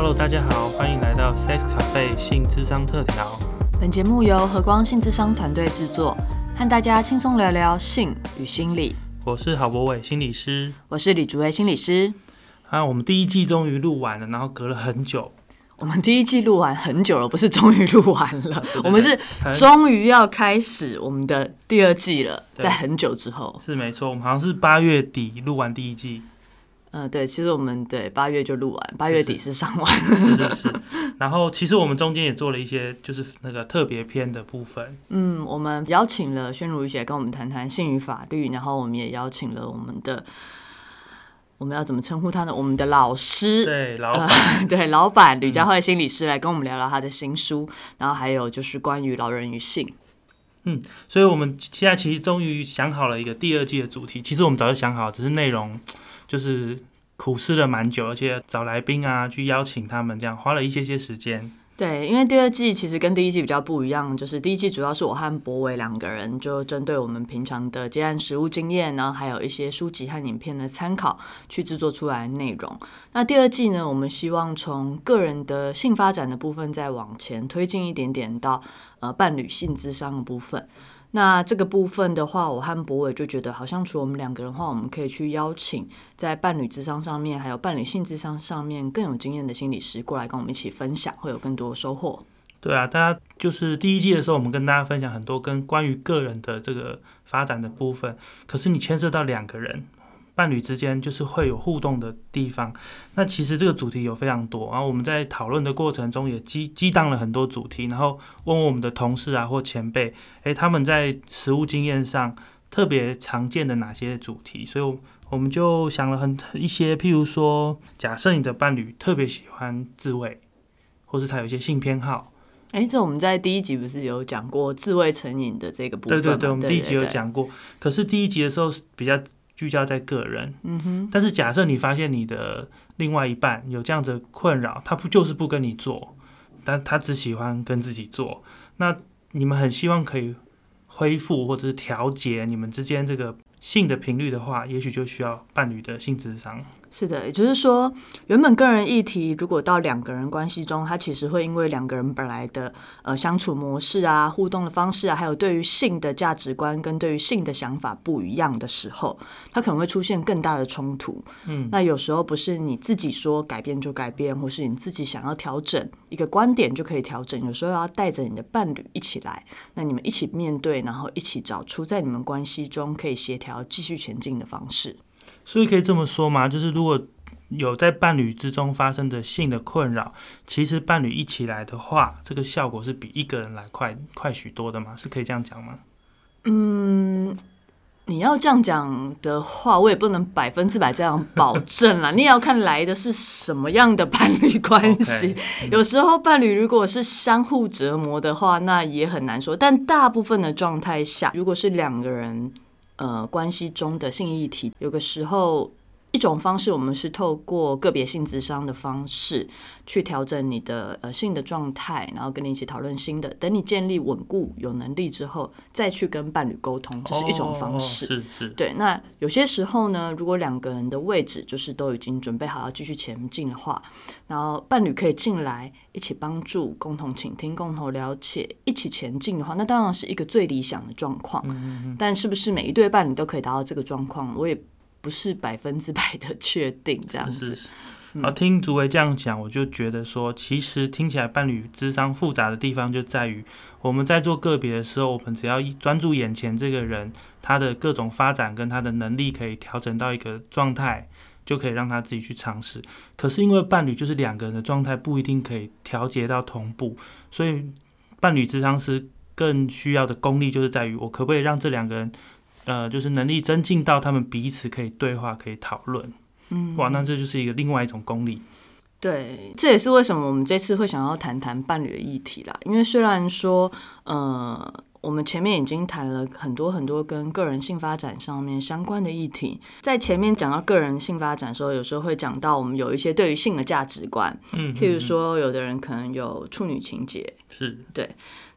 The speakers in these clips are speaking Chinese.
Hello，大家好，欢迎来到 Sex Cafe 性智商特调。本节目由和光性智商团队制作，和大家轻松聊聊性与心理。我是郝博伟心理师，我是李竹薇心理师。啊，我们第一季终于录完了，然后隔了很久。我们第一季录完很久了，不是终于录完了，对我们是很终于要开始我们的第二季了，在很久之后。是没错，我们好像是八月底录完第一季，呃，对，其实我们对八月就录完，八月底是上完。是是是。然后其实我们中间也做了一些就是那个特别篇的部分，嗯，我们邀请了宣如一起来跟我们谈谈性与法律，然后我们也邀请了我们的，我们要怎么称呼他呢？我们的老师，对老板，呃对老板吕佳慧心理师来跟我们聊聊他的新书，然后还有就是关于老人与性。嗯所以我们现在其实终于想好了一个第二季的主题。其实我们早就想好，只是内容就是苦思了蛮久，而且找来宾啊去邀请他们，这样花了一些些时间。对，因为第二季其实跟第一季比较不一样，就是第一季主要是我和博伟两个人就针对我们平常的接案实务经验，然后还有一些书籍和影片的参考去制作出来内容。那第二季呢，我们希望从个人的性发展的部分再往前推进一点点到呃伴侣性智商的部分。那这个部分的话，我和博伟就觉得，好像除了我们两个人的话，我们可以去邀请在伴侣智商上面，还有伴侣性智商上面更有经验的心理师过来跟我们一起分享，会有更多收获。对啊，大家就是第一季的时候，我们跟大家分享很多跟关于个人的这个发展的部分。可是你牵涉到两个人伴侣之间，就是会有互动的地方。那其实这个主题有非常多，然后我们在讨论的过程中也激激荡了很多主题，然后问问我们的同事啊或前辈，诶，他们在实务经验上特别常见的哪些主题？所以我，们就想了很一些，譬如说，假设你的伴侣特别喜欢自慰，或是他有一些性偏好。哎，这我们在第一集不是有讲过自慰成瘾的这个部分吗？对对对，我们第一集有对。讲过。可是第一集的时候是比较聚焦在个人，嗯哼，但是假设你发现你的另外一半有这样子的困扰，他不就是不跟你做，但他只喜欢跟自己做，那你们很希望可以恢复或者是调节你们之间这个性的频率的话，也许就需要伴侣的性智商。是的，也就是说，原本个人议题如果到两个人关系中，它其实会因为两个人本来的呃相处模式啊、互动的方式啊，还有对于性的价值观跟对于性的想法不一样的时候，它可能会出现更大的冲突。嗯，那有时候不是你自己说改变就改变，或是你自己想要调整一个观点就可以调整，有时候要带着你的伴侣一起来，那你们一起面对，然后一起找出在你们关系中可以协调、继续前进的方式。所以可以这么说吗，就是如果有在伴侣之中发生的性的困扰，其实伴侣一起来的话，这个效果是比一个人来快快许多的嘛？是可以这样讲吗？嗯，你要这样讲的话，我也不能百分之百这样保证啦。你也要看来的是什么样的伴侣关系。有时候伴侣如果是相互折磨的话，那也很难说。但大部分的状态下，如果是两个人呃关系中的性议题，有个时候。一种方式，我们是透过个别性智商的方式去调整你的呃性的状态，然后跟你一起讨论新的。等你建立稳固有能力之后，再去跟伴侣沟通，这是一种方式。哦、是是，对，那有些时候呢，如果两个人的位置就是都已经准备好要继续前进的话，然后伴侣可以进来一起帮助、共同倾听、共同了解、一起前进的话，那当然是一个最理想的状况。嗯但是不是每一对伴侣都可以达到这个状况，我也不是百分之百的确定这样子。是是听竹维这样讲，我就觉得说，其实听起来伴侣智商复杂的地方就在于，我们在做个别的时候，我们只要一专注眼前这个人，他的各种发展跟他的能力可以调整到一个状态，就可以让他自己去尝试。可是因为伴侣就是两个人的状态不一定可以调节到同步，所以伴侣智商是更需要的功力，就是在于我可不可以让这两个人，呃，就是能力增进到他们彼此可以对话、可以讨论。嗯，哇，那这就是一个另外一种功力。对，这也是为什么我们这次会想要谈谈伴侣的议题啦。因为虽然说，呃，我们前面已经谈了很多很多跟个人性发展上面相关的议题，在前面讲到个人性发展的时候，有时候会讲到我们有一些对于性的价值观，嗯，譬如嗯说，有的人可能有处女情节，是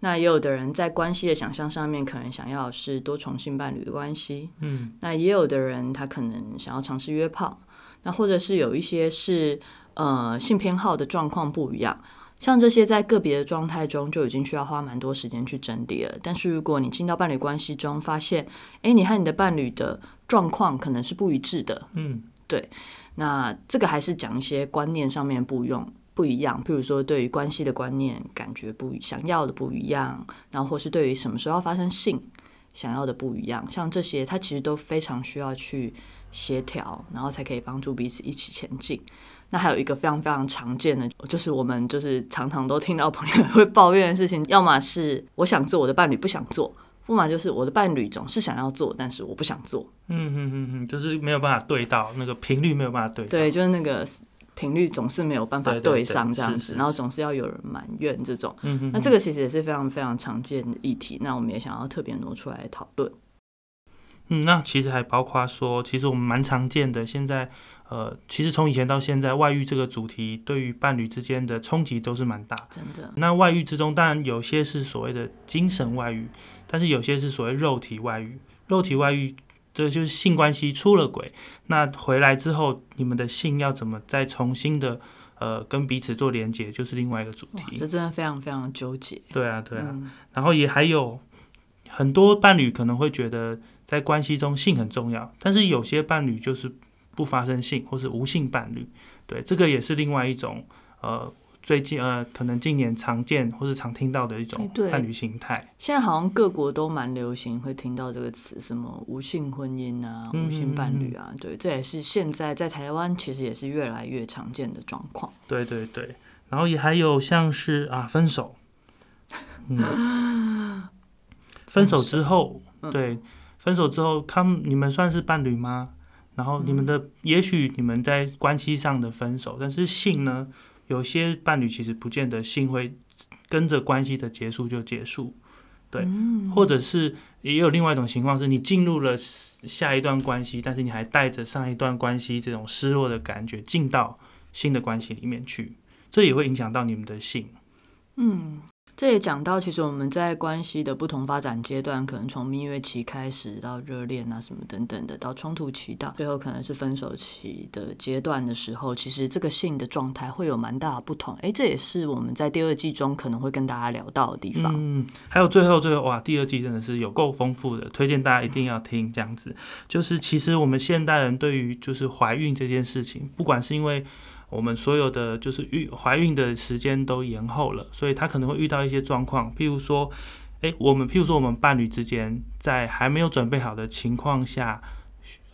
那也有的人在关系的想象上面，可能想要是多重性伴侣的关系，嗯那也有的人他可能想要尝试约炮，那或者是有一些是呃性偏好的状况不一样。像这些在个别的状态中就已经需要花蛮多时间去整理了。但是如果你进到伴侣关系中，发现，诶，你和你的伴侣的状况可能是不一致的，嗯，对，那这个还是讲一些观念上面不用不一样，譬如说对于关系的观念感觉不，想要的不一样，然后或是对于什么时候要发生性想要的不一样，像这些，它其实都非常需要去协调，然后才可以帮助彼此一起前进。那还有一个非常非常常见的，就是我们就是常常都听到朋友会抱怨的事情，要么是我想做，我的伴侣不想做；，不嘛就是我的伴侣总是想要做，但是我不想做。嗯嗯嗯嗯，就是没有办法对到那个频率，没有办法对。对，就是那个频率总是没有办法对上这样子，然后总是要有人埋怨这种。那这个其实也是非常非常常见的议题，那我们也想要特别挪出来讨论。嗯，那其实还包括说，其实我们蛮常见的，现在呃，其实从以前到现在，外遇这个主题对于伴侣之间的冲击都是蛮大。真的，那外遇之中，当然有些是所谓的精神外遇，但是有些是所谓肉体外遇。肉体外遇，这个就是性关系出了轨，那回来之后，你们的性要怎么再重新的呃跟彼此做连接，就是另外一个主，题。这真的非常非常纠结。对啊，对啊。嗯然后也还有很多伴侣可能会觉得在关系中性很重要，但是有些伴侣就是不发生性或是无性伴侣，对，这个也是另外一种呃最近呃可能近年常见或是常听到的一种伴侣形态。现在好像各国都蛮流行会听到这个词，什么无性婚姻啊、嗯无性伴侣啊，对，这也是现在在台湾其实也是越来越常见的状况。对对对，然后也还有像是啊分手，嗯，分手之后，嗯。对，分手之后，他们你们算是伴侣吗？然后你们的、嗯也许你们在关系上的分手，但是性呢，有些伴侣其实不见得性会跟着关系的结束就结束，对，嗯。或者是也有另外一种情况是你进入了下一段关系，但是你还带着上一段关系这种失落的感觉进到新的关系里面去，这也会影响到你们的性。嗯，这也讲到，其实我们在关系的不同发展阶段，可能从蜜月期开始到热恋啊什么等等的，到冲突期到最后可能是分手期的阶段的时候，其实这个性的状态会有蛮大的不同。诶，这也是我们在第二季中可能会跟大家聊到的地方。嗯，还有最后最后哇，第二季真的是有够丰富的，推荐大家一定要听。这样子，就是其实我们现代人对于就是怀孕这件事情，不管是因为我们所有的就是孕怀孕的时间都延后了，所以他可能会遇到一些状况，譬如说，诶，我们譬如说我们伴侣之间在还没有准备好的情况下，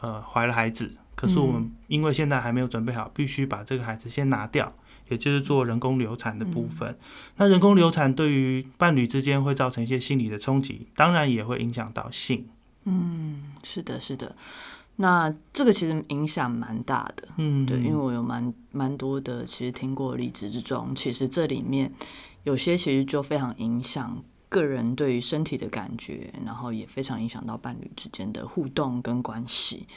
呃，怀了孩子，可是我们因为现在还没有准备好，必须把这个孩子先拿掉。也就是做人工流产的部分，那人工流产对于伴侣之间会造成一些心理的冲击，当然也会影响到性。嗯，是的，是的。那这个其实影响蛮大的。嗯，对，因为我有蛮蛮多的，其实听过的例子之中，其实这里面有些其实就非常影响个人对于身体的感觉，然后也非常影响到伴侣之间的互动跟关系。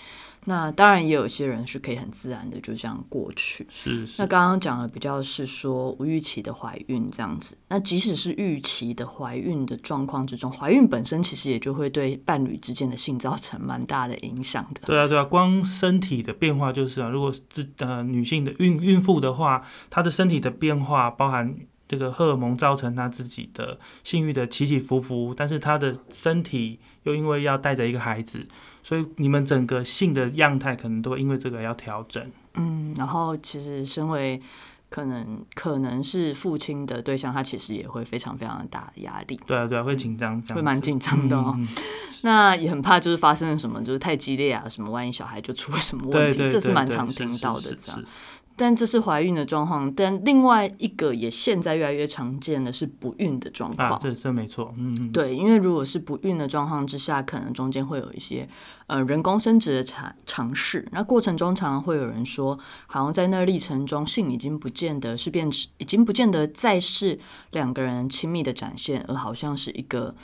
那当然也有些人是可以很自然的就这样过去。是是那刚刚讲的比较是说无预期的怀孕这样子，那即使是预期的怀孕的状况之中，怀孕本身其实也就会对伴侣之间的性造成蛮大的影响的。对啊对啊，光身体的变化就是啊，如果是呃女性的孕孕妇的话，她的身体的变化包含。这个荷尔蒙造成他自己的性欲的起起伏伏，但是他的身体又因为要带着一个孩子，所以你们整个性的样态可能都会因为这个要调整。嗯，然后其实身为可能可能是父亲的对象，他其实也会非常非常大的压力，对啊对啊，会紧张，会蛮紧张的哦。那也很怕就是发生了什么，就是太激烈啊，什么万一小孩就出了什么问题，对对，这是蛮常听到的是这样。是但这是怀孕的状况，但另外一个也现在越来越常见的是不孕的状况。啊，这这没错，嗯嗯，对，因为如果是不孕的状况之下，可能中间会有一些呃人工生殖的尝尝试。那过程中常常会有人说，好像在那历程中，性已经不见得是变，已经不见得再是两个人亲密的展现，而好像是一个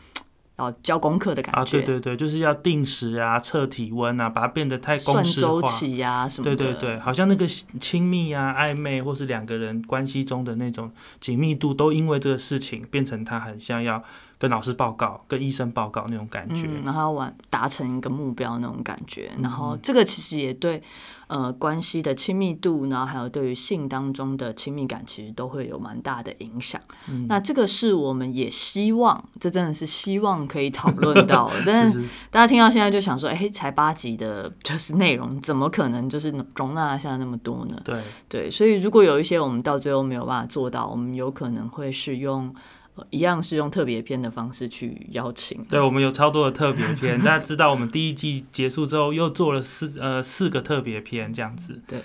要交功课的感觉，啊，对对对，就是要定时啊，测体温啊，把它变得太公算式化。周期呀、什么的。对对对，好像那个亲密啊、暧昧，或是两个人关系中的那种紧密度，都因为这个事情变成他很像要跟老师报告、跟医生报告那种感觉。嗯，然后完达成一个目标那种感觉，然嗯后这个其实也对呃关系的亲密度，然后还有对于性当中的亲密感，其实都会有蛮大的影响。嗯那这个是我们也希望，这真的是希望可以讨论到，但是大家听到现在就想说，哎、才八集的就是内容，怎么可能就是容纳下那么多呢？对，对，所以如果有一些我们到最后没有办法做到，我们有可能会是用、呃、一样是用特别篇的方式去邀请。对，我们有超多的特别篇，大家知道我们第一季结束之后又做了四呃四个特别篇这样子。对，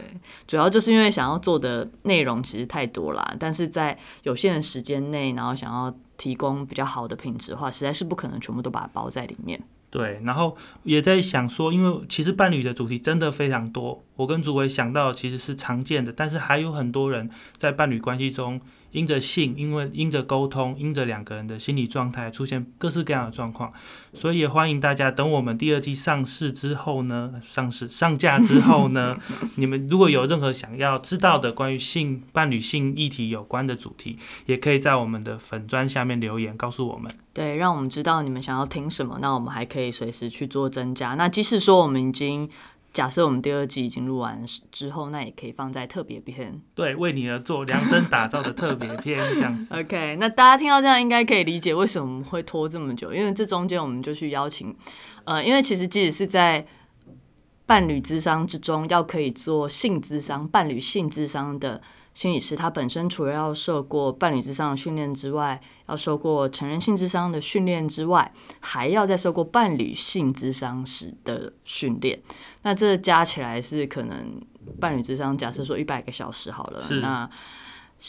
主要就是因为想要做的内容其实太多啦，但是在有限的时间内，然后想要提供比较好的品质的话，实在是不可能全部都把它包在里面。对，然后也在想说，因为其实伴侣的主题真的非常多，我跟主委想到其实是常见的，但是还有很多人在伴侣关系中，因着性，因为因着沟通，因着两个人的心理状态，出现各式各样的状况，所以也欢迎大家等我们第二季上市之后呢，上市上架之后呢，你们如果有任何想要知道的关于性伴侣性议题有关的主题，也可以在我们的粉砖下面留言告诉我们。对，让我们知道你们想要听什么，那我们还可以随时去做增加。那即使说我们已经假设我们第二季已经录完之后，那也可以放在特别篇。对，为你而做量身打造的特别篇这样子。OK，那大家听到这样应该可以理解为什么会拖这么久，因为这中间我们就去邀请，呃，因为其实即使是在伴侣智商之中，要可以做性智商、伴侣性智商的心理师，他本身除了要受过伴侣智商的训练之外，要受过成人性智商的训练之外，还要再受过伴侣性智商时的训练。那这加起来是可能伴侣智商，假设说一百个小时好了，是那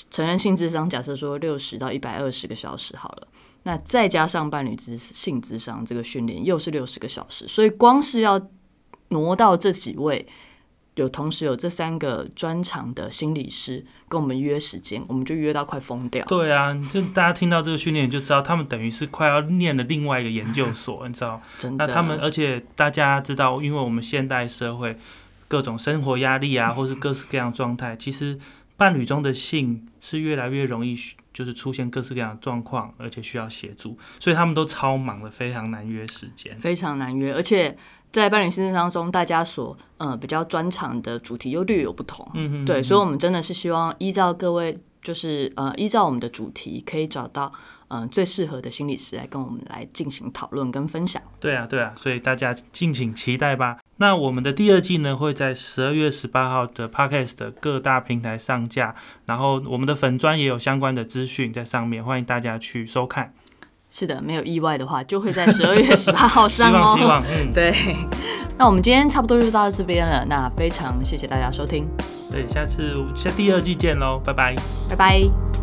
成人性智商假设说六十到一百二十个小时好了。那再加上伴侣之性智商这个训练，又是六十个小时，所以光是要挪到这几位，有同时有这三个专长的心理师跟我们约时间，我们就约到快疯掉。对啊，就大家听到这个训练，就知道他们等于是快要念了另外一个研究所，你知道？真的，那他们，而且大家知道，因为我们现代社会各种生活压力啊，或是各式各样状态，其实伴侣中的性是越来越容易就是出现各式各样的状况，而且需要协助，所以他们都超忙的，非常难约时间。非常难约，而且在伴侣性智当中，大家所呃比较专长的主题又略有不同。嗯哼，对，所以，我们真的是希望依照各位，就是呃，依照我们的主题，可以找到嗯、呃最适合的心理师来跟我们来进行讨论跟分享。对啊，对啊，所以大家敬请期待吧。那我们的第二季呢，会在十二月十八号的 Podcast 的各大平台上架，然后我们的粉砖也有相关的资讯在上面，欢迎大家去收看。是的，没有意外的话，就会在十二月十八号 上哦。望希望，嗯，对，那我们今天差不多就到这边了。那非常谢谢大家收听，对，下次下第二季见喽，拜拜。拜拜。